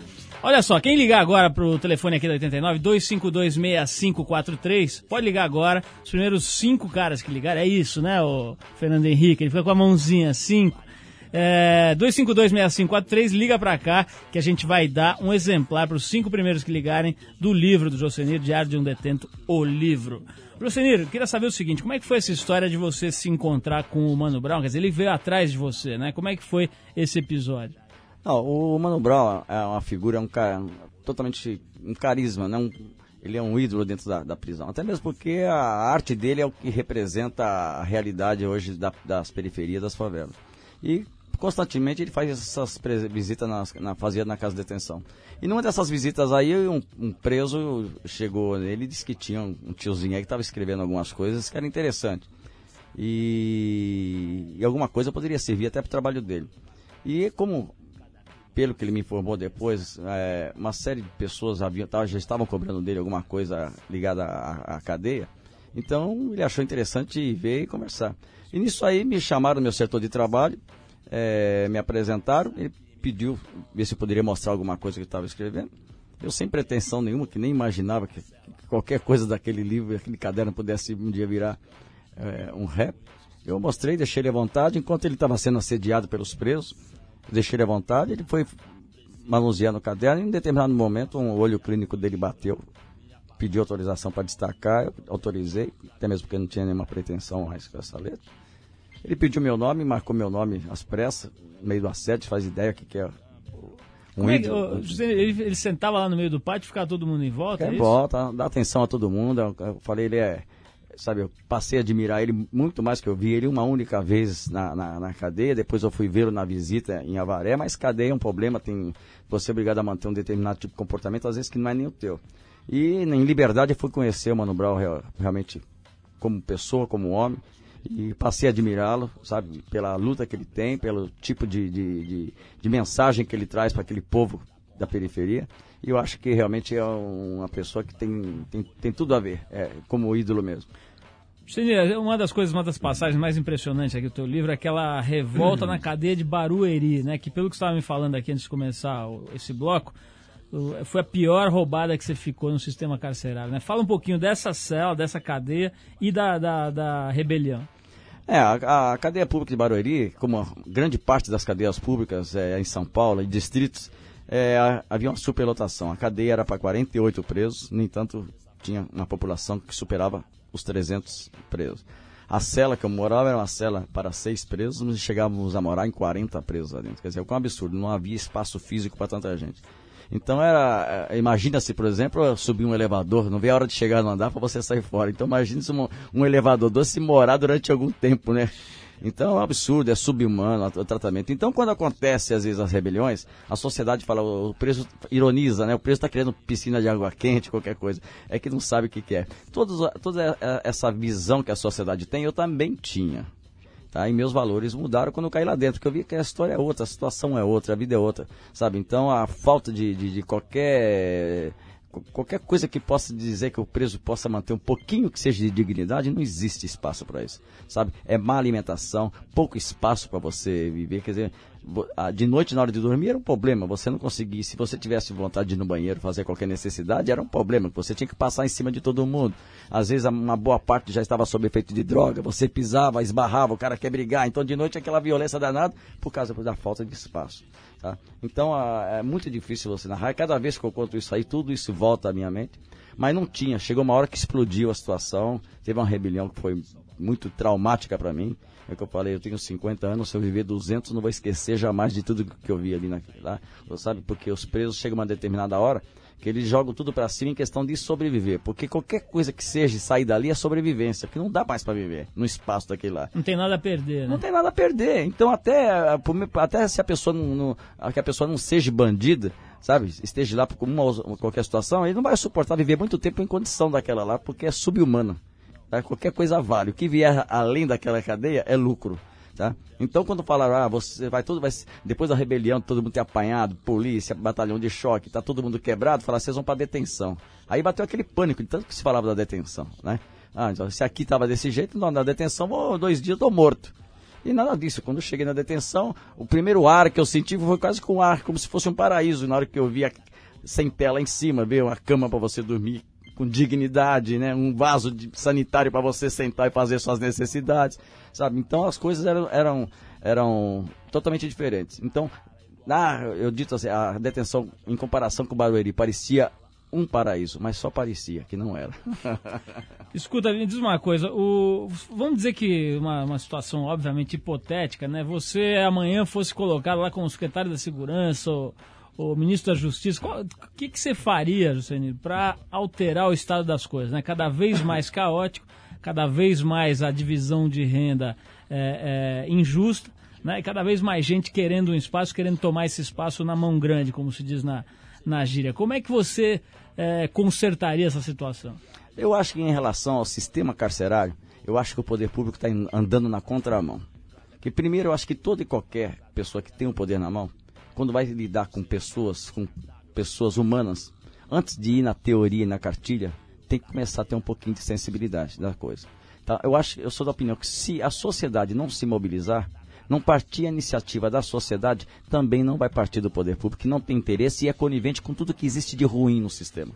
Olha só, quem ligar agora pro telefone aqui da 89, 2526543, pode ligar agora. Os primeiros cinco caras que ligaram, é isso, né, o Fernando Henrique? Ele fica com a mãozinha, cinco. É, 2526543, liga pra cá que a gente vai dar um exemplar para os cinco primeiros que ligarem do livro do Josenir, Diário de um Detento, o livro. Josenir, queria saber o seguinte, como é que foi essa história de você se encontrar com o Mano Brown? Quer dizer, ele veio atrás de você, né? Como é que foi esse episódio? Não, o Mano Brown é uma figura, é um cara totalmente um carisma, né? Um- ele é um ídolo dentro da, da prisão. Até mesmo porque a arte dele é o que representa a realidade hoje da- das periferias das favelas. E constantemente ele faz essas visitas nas- na, fazia na casa de detenção. E numa dessas visitas aí, um, um preso chegou nele e disse que tinha um, um tiozinho aí que estava escrevendo algumas coisas que era interessante. E, e alguma coisa poderia servir até para o trabalho dele. E como pelo que ele me informou depois, é, uma série de pessoas haviam, já estavam cobrando dele alguma coisa ligada à, à cadeia. Então ele achou interessante ver e conversar. E nisso aí me chamaram no meu setor de trabalho, é, me apresentaram, ele pediu ver se eu poderia mostrar alguma coisa que ele estava escrevendo. Eu sem pretensão nenhuma, que nem imaginava que, que qualquer coisa daquele livro, aquele caderno pudesse um dia virar é, um rap. Eu mostrei, deixei ele à vontade, enquanto ele estava sendo assediado pelos presos, eu deixei ele à vontade, ele foi manuseando o caderno e em determinado momento um olho clínico dele bateu, pediu autorização para destacar, eu autorizei, até mesmo porque não tinha nenhuma pretensão com essa letra. Ele pediu meu nome, marcou meu nome às pressas, no meio do assédio, faz ideia que que é um é que- ô, ele, ele sentava lá no meio do pátio, ficava todo mundo em volta, é isso? bota, dá atenção a todo mundo. Eu falei, ele é. Sabe, eu passei a admirar ele muito mais que eu vi ele uma única vez na, na, na cadeia. Depois eu fui vê-lo na visita em Avaré. Mas cadeia é um problema, tem você é obrigado a manter um determinado tipo de comportamento, às vezes que não é nem o teu. E em liberdade eu fui conhecer o Mano Brown real- realmente como pessoa, como homem. E passei a admirá-lo, sabe, pela luta que ele tem, pelo tipo de, de, de, de mensagem que ele traz para aquele povo da periferia. E eu acho que realmente é uma pessoa que tem, tem, tem tudo a ver, é, como ídolo mesmo. Cine, uma das coisas, uma das passagens mais impressionantes aqui do teu livro é aquela revolta na cadeia de Barueri, né? Que pelo que você estava me falando aqui antes de começar esse bloco, foi a pior roubada que você ficou no sistema carcerário, né? Fala um pouquinho dessa cela, dessa cadeia e da, da, da rebelião. É, a, a cadeia pública de Barueri, como grande parte das cadeias públicas é, em São Paulo e distritos, é, havia uma superlotação. A cadeia era para 48 presos, no entanto, tinha uma população que superava os 300 presos. A cela que eu morava era uma cela para seis presos, nós chegávamos a morar em 40 presos lá dentro. Quer dizer, é um absurdo, não havia espaço físico para tanta gente. Então era, eh, imagina-se, por exemplo, subir um elevador, não vê a hora de chegar no andar para você sair fora. Então imagine se um, um elevador doce morar durante algum tempo, né? Então é um absurdo, é subhumano o tratamento. Então quando acontece às vezes as rebeliões, a sociedade fala, o preso ironiza, né? O preso está querendo piscina de água quente, qualquer coisa. É que não sabe o que, que é. Todos, toda essa visão que a sociedade tem, eu também tinha. Tá? E meus valores mudaram quando eu caí lá dentro, porque eu vi que a história é outra, a situação é outra, a vida é outra, sabe? Então a falta de, de, de qualquer qualquer coisa que possa dizer que o preso possa manter um pouquinho que seja de dignidade, não existe espaço para isso, sabe? É má alimentação, pouco espaço para você viver, quer dizer, de noite na hora de dormir era um problema, você não conseguia, se você tivesse vontade de ir no banheiro fazer qualquer necessidade, era um problema, você tinha que passar em cima de todo mundo. Às vezes uma boa parte já estava sob efeito de droga, você pisava, esbarrava, o cara quer brigar, então de noite aquela violência danada por causa da falta de espaço. Tá? Então a- é muito difícil você narrar. Cada vez que eu conto isso aí, tudo isso volta à minha mente. Mas não tinha. Chegou uma hora que explodiu a situação. Teve uma rebelião que foi muito traumática para mim. É o que eu falei, eu tenho 50 anos, se eu viver 200, não vou esquecer jamais de tudo que eu vi ali naquele lá. Sabe? Porque os presos chegam uma determinada hora que eles jogam tudo para cima em questão de sobreviver. Porque qualquer coisa que seja sair dali é sobrevivência, porque não dá mais para viver no espaço daquele lá. Não tem nada a perder, né? Não tem nada a perder. Então até, até se a pessoa não, não- a- que a pessoa não seja bandida, sabe, esteja lá por uma, qualquer situação, ele não vai suportar viver muito tempo em condição daquela lá, porque é subhumano. Tá? Qualquer coisa vale. O que vier além daquela cadeia é lucro. Tá? Então quando falaram, ah, você vai tudo, vai, depois da rebelião, todo mundo ter apanhado, polícia, batalhão de choque, tá todo mundo quebrado, falaram, vocês vão para detenção. Aí bateu aquele pânico, de tanto que se falava da detenção, né? Ah, então, se aqui tava desse jeito, não, na detenção, vou, dois dias tô morto. E nada disso. Quando eu cheguei na detenção, o primeiro ar que eu senti foi quase com um ar, como se fosse um paraíso. Na hora que eu vi sem tela em cima, ver uma cama para você dormir com dignidade, né? Um vaso sanitário para você sentar e fazer suas necessidades, sabe? Então as coisas eram, eram, eram totalmente diferentes. Então, na, eu dito assim, a detenção em comparação com o Barueri parecia um paraíso, mas só parecia que não era. Escuta, me diz uma coisa, o, vamos dizer que uma, uma situação obviamente hipotética, né? Você amanhã fosse colocado lá como secretário da Segurança ou o ministro da Justiça, o que, que você faria, Juscelino, para alterar o estado das coisas? Né? Cada vez mais caótico, cada vez mais a divisão de renda é, é, injusta, né? e cada vez mais gente querendo um espaço, querendo tomar esse espaço na mão grande, como se diz na, na gíria. Como é que você é, consertaria essa situação? Eu acho que em relação ao sistema carcerário, eu acho que o poder público está andando na contramão. Que primeiro eu acho que toda e qualquer pessoa que tem o poder na mão quando vai lidar com pessoas, com pessoas humanas, antes de ir na teoria e na cartilha, tem que começar a ter um pouquinho de sensibilidade da coisa. Tá? Eu acho, eu sou da opinião que se a sociedade não se mobilizar, não partir a iniciativa da sociedade, também não vai partir do poder público, que não tem interesse e é conivente com tudo que existe de ruim no sistema.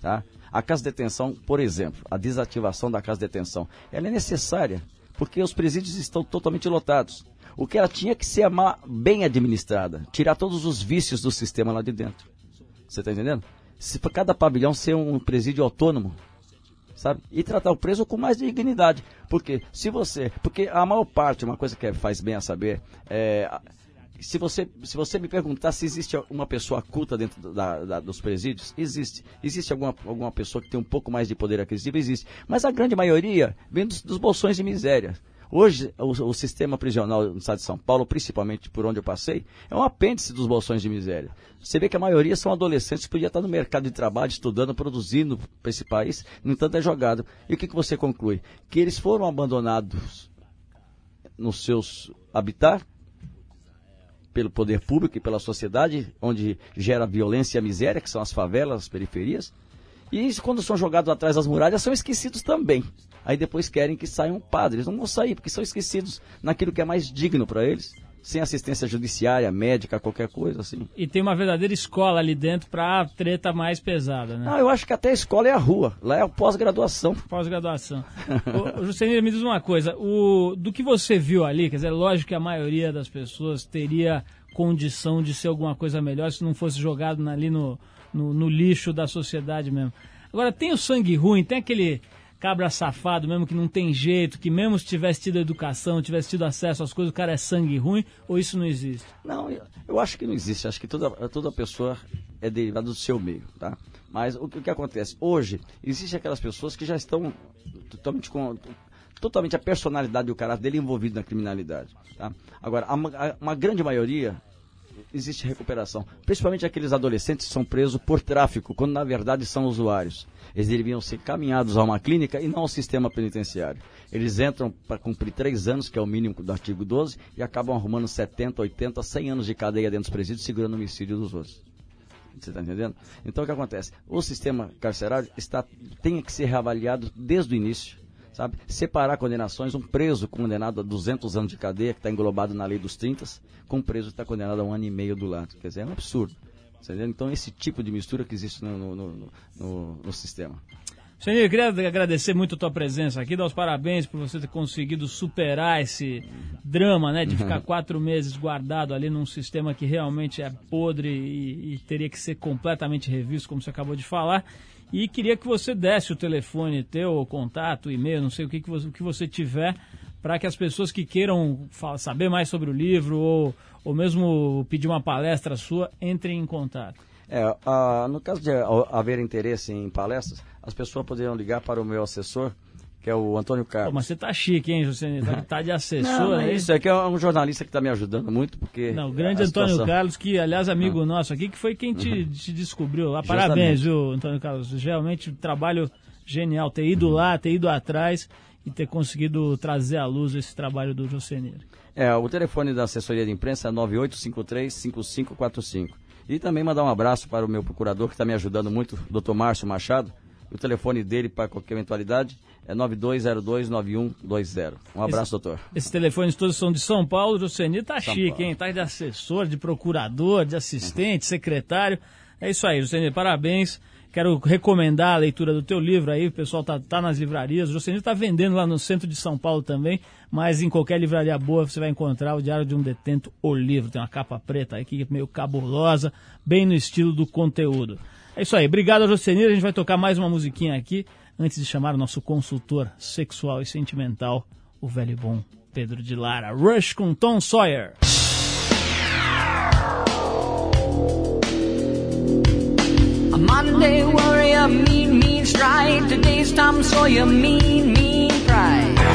Tá? A casa de detenção, por exemplo, a desativação da casa de detenção, ela é necessária, porque os presídios estão totalmente lotados. O que ela tinha que ser bem administrada, tirar todos os vícios do sistema lá de dentro. Você está entendendo? Se cada pavilhão ser um presídio autônomo, sabe? E tratar o preso com mais dignidade. Porque se você. Porque a maior parte, uma coisa que faz bem a saber, é. Se você, se você me perguntar se existe uma pessoa culta dentro da, da, dos presídios, existe. Existe alguma, alguma pessoa que tem um pouco mais de poder aquisitivo? Existe. Mas a grande maioria vem dos, dos bolsões de miséria. Hoje, o, o, sistema prisional no estado de São Paulo, principalmente por onde eu passei, é um apêndice dos bolsões de miséria. Você vê que a maioria são adolescentes que podiam estar no mercado de trabalho, estudando, produzindo para esse país, no entanto é jogado. E o que, que você conclui? Que eles foram abandonados nos seus habitat pelo poder público e pela sociedade, onde gera violência e miséria, que são as favelas, as periferias, e quando são jogados atrás das muralhas, são esquecidos também. Aí depois querem que saiam padres. Não vão sair, porque são esquecidos naquilo que é mais digno para eles. Sem assistência judiciária, médica, qualquer coisa assim. E tem uma verdadeira escola ali dentro para a treta mais pesada, né? Não, eu acho que até a escola é a rua. Lá é a pós-graduação. Pós-graduação. Juscelino, me diz uma coisa. O, do que você viu ali, quer dizer, lógico que a maioria das pessoas teria condição de ser alguma coisa melhor se não fosse jogado ali no, no, no lixo da sociedade mesmo. Agora, tem o sangue ruim, tem aquele cabra safado mesmo que não tem jeito, que mesmo se tivesse tido educação, tivesse tido acesso às coisas, o cara é sangue ruim, ou isso não existe? Não, eu, eu acho que não existe. Acho que toda, toda pessoa é derivada do seu meio, tá? Mas o, o que acontece? Hoje, existem aquelas pessoas que já estão totalmente com totalmente a personalidade e o caráter dele envolvido na criminalidade, tá? Agora, a, a, uma grande maioria existe recuperação. Principalmente aqueles adolescentes que são presos por tráfico, quando na verdade são usuários. Eles deveriam ser caminhados a uma clínica e não ao sistema penitenciário. Eles entram para cumprir três anos, que é o mínimo do artigo 12, e acabam arrumando 70, 80, 100 anos de cadeia dentro dos presídios, segurando o homicídio dos outros. Você está entendendo? Então o que acontece? O sistema carcerário está, tem que ser reavaliado desde o início sabe? Separar condenações, um preso condenado a 200 anos de cadeia, que está englobado na lei dos 30, com um preso que está condenado a um ano e meio do lado. Quer dizer, é um absurdo. Então, esse tipo de mistura que existe no, no, no, no sistema. Senhor, eu queria agradecer muito a tua presença aqui, dar os parabéns por você ter conseguido superar esse drama, né, de ficar quatro meses guardado ali num sistema que realmente é podre e, e teria que ser completamente revisto, como você acabou de falar. E queria que você desse o telefone teu, o contato, o e-mail, não sei o que, que, você, que você tiver, para que as pessoas que queiram saber mais sobre o livro ou, ou mesmo pedir uma palestra sua, entrem em contato. É, no caso de haver interesse em palestras, as pessoas poderiam ligar para o meu assessor, que é o Antônio Carlos. Pô, mas você tá chique, hein, José? Tá, tá de assessor não, é Isso, é que é um jornalista que está me ajudando muito, porque... Não, o grande Antônio situação... Carlos, que aliás amigo ah. nosso aqui, que foi quem te, uhum. te descobriu lá. Parabéns, viu, Antônio Carlos? Realmente, trabalho genial ter ido lá, ter ido atrás e ter conseguido trazer à luz esse trabalho do Josenir. É, o telefone da assessoria de imprensa é 9853-5545. E também mandar um abraço para o meu procurador que está me ajudando muito, o Dr. Márcio Machado. O telefone dele para qualquer eventualidade é 92029120. Um abraço, esse, doutor. Esses telefones todos são de São Paulo. O Josenir tá São chique, Paulo. hein? Tá de assessor, de procurador, de assistente, uhum. secretário. É isso aí, Josenir. Parabéns. Quero recomendar a leitura do teu livro aí, o pessoal tá, tá nas livrarias. O Josenir está vendendo lá no centro de São Paulo também, mas em qualquer livraria boa você vai encontrar o Diário de um Detento, o livro. Tem uma capa preta aqui, meio cabulosa, bem no estilo do conteúdo. É isso aí, obrigado Josenir. A gente vai tocar mais uma musiquinha aqui, antes de chamar o nosso consultor sexual e sentimental, o velho e bom Pedro de Lara. Rush com Tom Sawyer. A Monday warrior, mean, mean stride. Today's Tom Sawyer, mean, mean pride.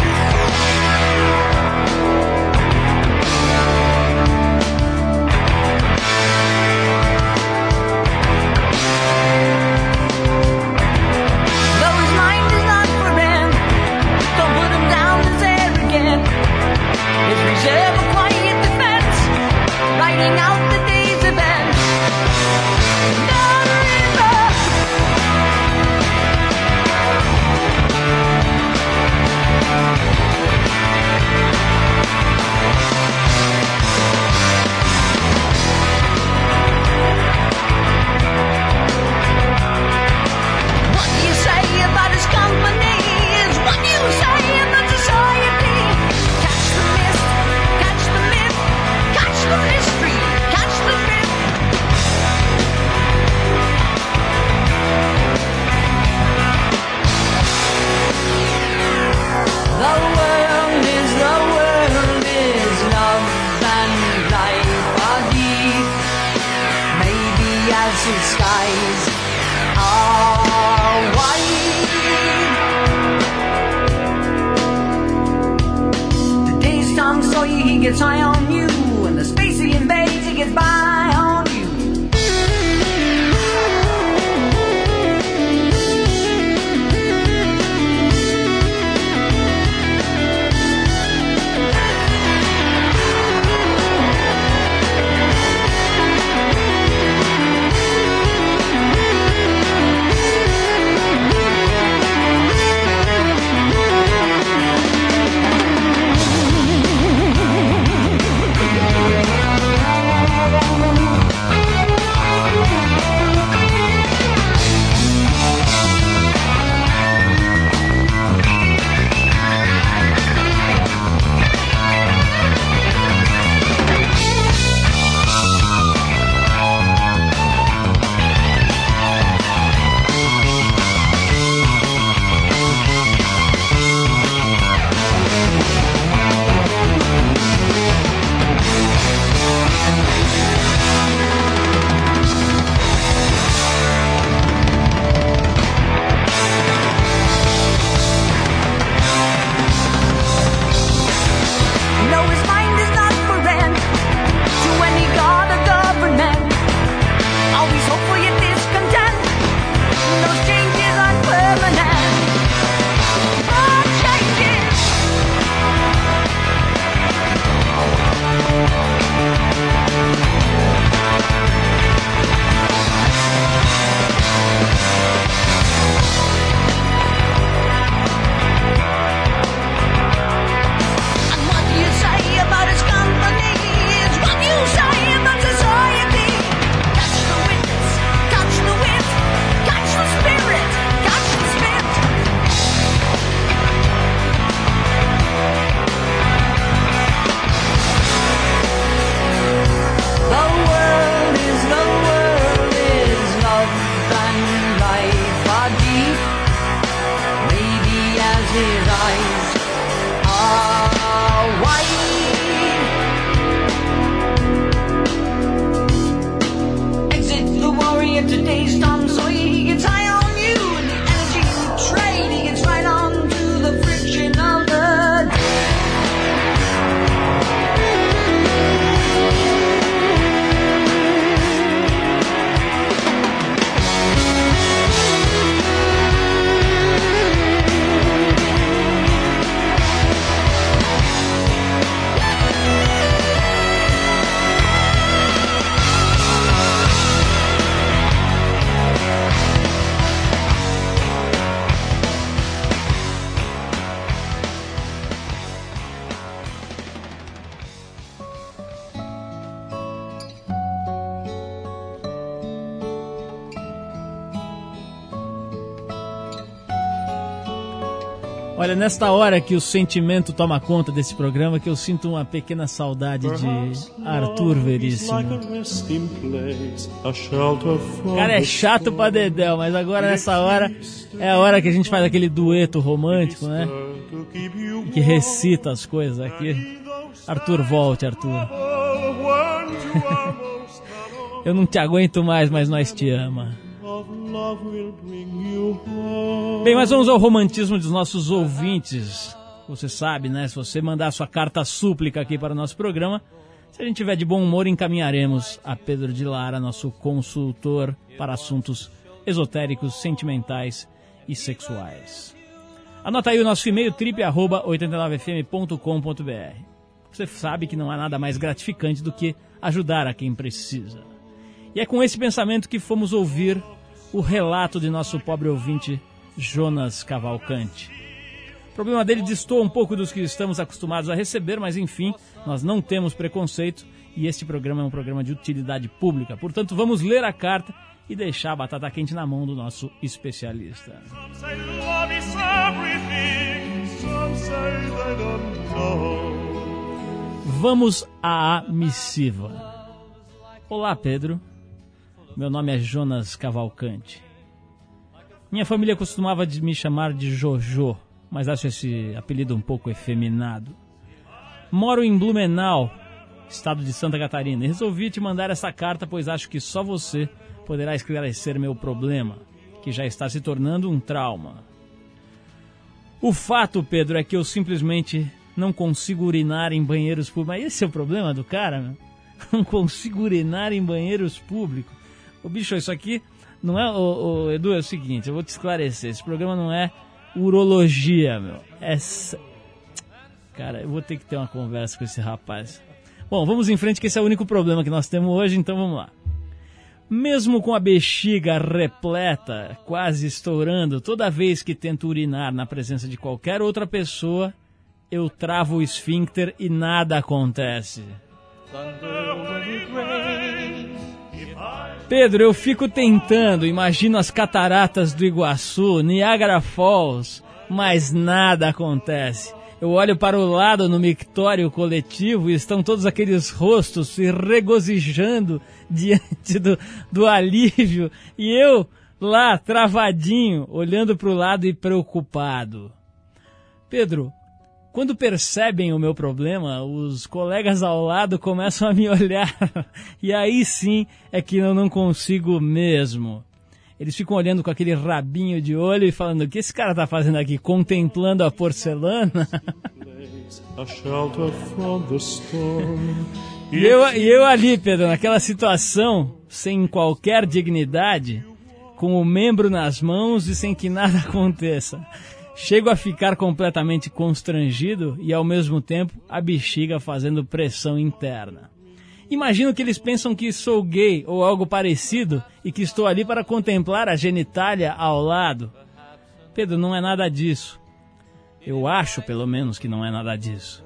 Olha, nesta hora que o sentimento toma conta desse programa, que eu sinto uma pequena saudade de Arthur Veríssimo. O cara é chato pra dedéu, mas agora nessa hora é a hora que a gente faz aquele dueto romântico, né? Que recita as coisas aqui. Arthur, volte, Arthur. eu não te aguento mais, mas nós te ama. Bem, mas vamos ao romantismo dos nossos ouvintes. Você sabe, né? Se você mandar sua carta súplica aqui para o nosso programa, se a gente tiver de bom humor, encaminharemos a Pedro de Lara, nosso consultor para assuntos esotéricos, sentimentais e sexuais. Anota aí o nosso e-mail trip89fm.com.br. Você sabe que não há nada mais gratificante do que ajudar a quem precisa. E é com esse pensamento que fomos ouvir o relato de nosso pobre ouvinte Jonas Cavalcante. O problema dele distou um pouco dos que estamos acostumados a receber, mas enfim, nós não temos preconceito e este programa é um programa de utilidade pública. Portanto, vamos ler a carta e deixar a batata quente na mão do nosso especialista. Vamos à missiva. Olá, Pedro. Meu nome é Jonas Cavalcante. Minha família costumava me chamar de Jojo, mas acho esse apelido um pouco efeminado. Moro em Blumenau, estado de Santa Catarina, e resolvi te mandar essa carta, pois acho que só você poderá esclarecer meu problema, que já está se tornando um trauma. O fato, Pedro, é que eu simplesmente não consigo urinar em banheiros públicos. Mas esse é o problema do cara, meu? Não consigo urinar em banheiros públicos. O bicho, isso aqui não é. O, o, Edu, é o seguinte, eu vou te esclarecer. Esse programa não é urologia, meu. É. Cara, eu vou ter que ter uma conversa com esse rapaz. Bom, vamos em frente, que esse é o único problema que nós temos hoje, então vamos lá. Mesmo com a bexiga repleta, quase estourando, toda vez que tento urinar na presença de qualquer outra pessoa, eu travo o esfíncter e nada acontece. Pedro, eu fico tentando, imagino as cataratas do Iguaçu, Niagara Falls, mas nada acontece. Eu olho para o lado no mictório coletivo e estão todos aqueles rostos se regozijando diante do, do alívio e eu lá travadinho, olhando para o lado e preocupado. Pedro, quando percebem o meu problema, os colegas ao lado começam a me olhar. e aí sim é que eu não consigo mesmo. Eles ficam olhando com aquele rabinho de olho e falando: o que esse cara está fazendo aqui? Contemplando a porcelana? e, eu, e eu ali, Pedro, naquela situação, sem qualquer dignidade, com o membro nas mãos e sem que nada aconteça. Chego a ficar completamente constrangido e ao mesmo tempo a bexiga fazendo pressão interna. Imagino que eles pensam que sou gay ou algo parecido e que estou ali para contemplar a genitália ao lado. Pedro, não é nada disso. Eu acho, pelo menos, que não é nada disso.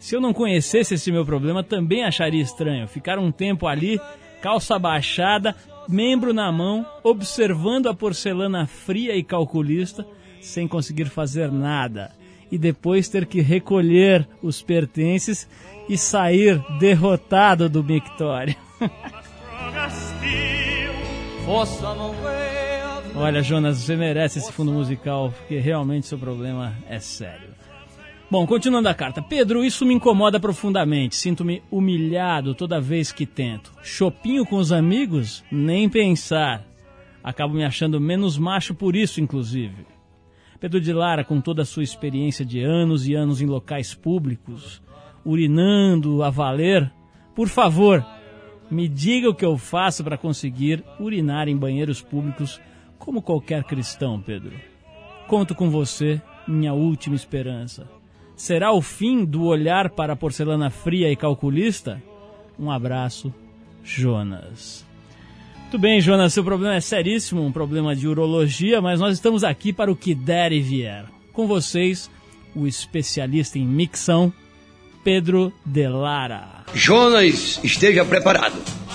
Se eu não conhecesse esse meu problema, também acharia estranho ficar um tempo ali, calça baixada, membro na mão, observando a porcelana fria e calculista sem conseguir fazer nada e depois ter que recolher os pertences e sair derrotado do mictório. Olha, Jonas, você merece esse fundo musical, porque realmente seu problema é sério. Bom, continuando a carta. Pedro, isso me incomoda profundamente. Sinto-me humilhado toda vez que tento. Chopinho com os amigos? Nem pensar. Acabo me achando menos macho por isso, inclusive. Pedro de Lara, com toda a sua experiência de anos e anos em locais públicos, urinando a valer, por favor, me diga o que eu faço para conseguir urinar em banheiros públicos como qualquer cristão, Pedro. Conto com você, minha última esperança. Será o fim do olhar para a porcelana fria e calculista? Um abraço, Jonas. Muito bem, Jonas, seu problema é seríssimo, um problema de urologia, mas nós estamos aqui para o que der e vier. Com vocês, o especialista em micção, Pedro de Lara. Jonas, esteja preparado.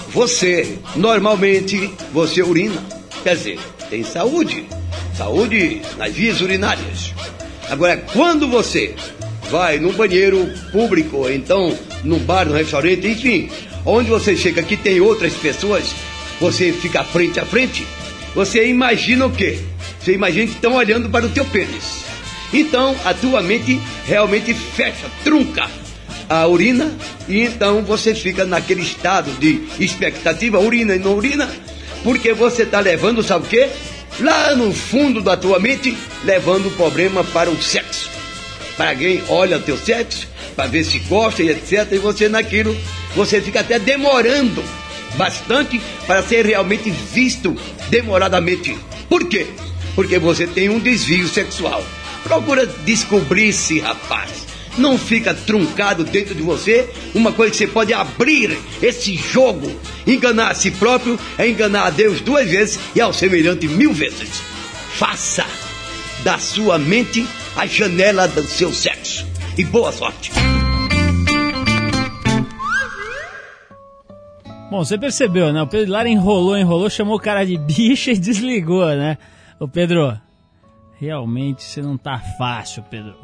Você, normalmente, você urina. Quer dizer, tem saúde. Saúde nas vias urinárias. Agora, quando você vai no banheiro público, então num bar, num restaurante, enfim, onde você chega que tem outras pessoas, você fica frente a frente, você imagina o quê? Você imagina que estão olhando para o teu pênis. Então a tua mente realmente fecha, trunca a urina e então você fica naquele estado de expectativa, urina e não urina, porque você está levando, sabe o quê? Lá no fundo da tua mente, levando o problema para o sexo. Para alguém olha teu sexo, para ver se gosta e etc. E você naquilo, você fica até demorando bastante para ser realmente visto demoradamente. Por quê? Porque você tem um desvio sexual. Procura descobrir-se, rapaz. Não fica truncado dentro de você uma coisa que você pode abrir esse jogo. Enganar a si próprio é enganar a Deus duas vezes e ao semelhante mil vezes. Faça da sua mente a janela do seu sexo. E boa sorte. Bom, você percebeu, né? O Pedro Lara enrolou, enrolou, chamou o cara de bicha e desligou, né? Ô Pedro, realmente você não tá fácil, Pedro.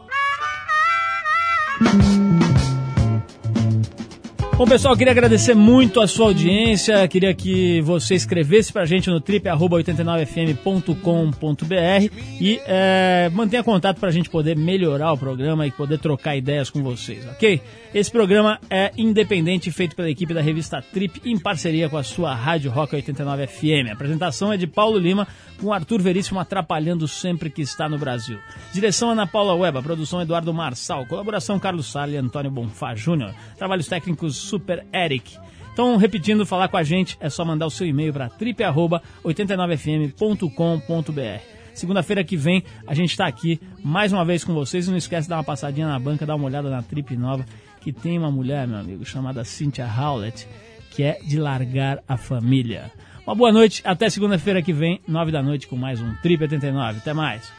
Bom, pessoal, queria agradecer muito a sua audiência. Queria que você escrevesse pra gente no trip89fm.com.br e é, mantenha contato pra gente poder melhorar o programa e poder trocar ideias com vocês, ok? Esse programa é independente, feito pela equipe da revista Trip, em parceria com a sua Rádio Rock 89 FM. A apresentação é de Paulo Lima, com Arthur Veríssimo atrapalhando sempre que está no Brasil. Direção Ana Paula Weba, produção Eduardo Marçal, colaboração Carlos Salles e Antônio Bonfá Júnior, trabalhos técnicos Super Eric. Então, repetindo, falar com a gente é só mandar o seu e-mail para trip89fm.com.br. Segunda-feira que vem a gente está aqui mais uma vez com vocês. Não esquece de dar uma passadinha na banca, dar uma olhada na Trip Nova, que tem uma mulher, meu amigo, chamada Cynthia Howlett, que é de largar a família. Uma boa noite, até segunda-feira que vem, nove da noite, com mais um Trip 89. Até mais.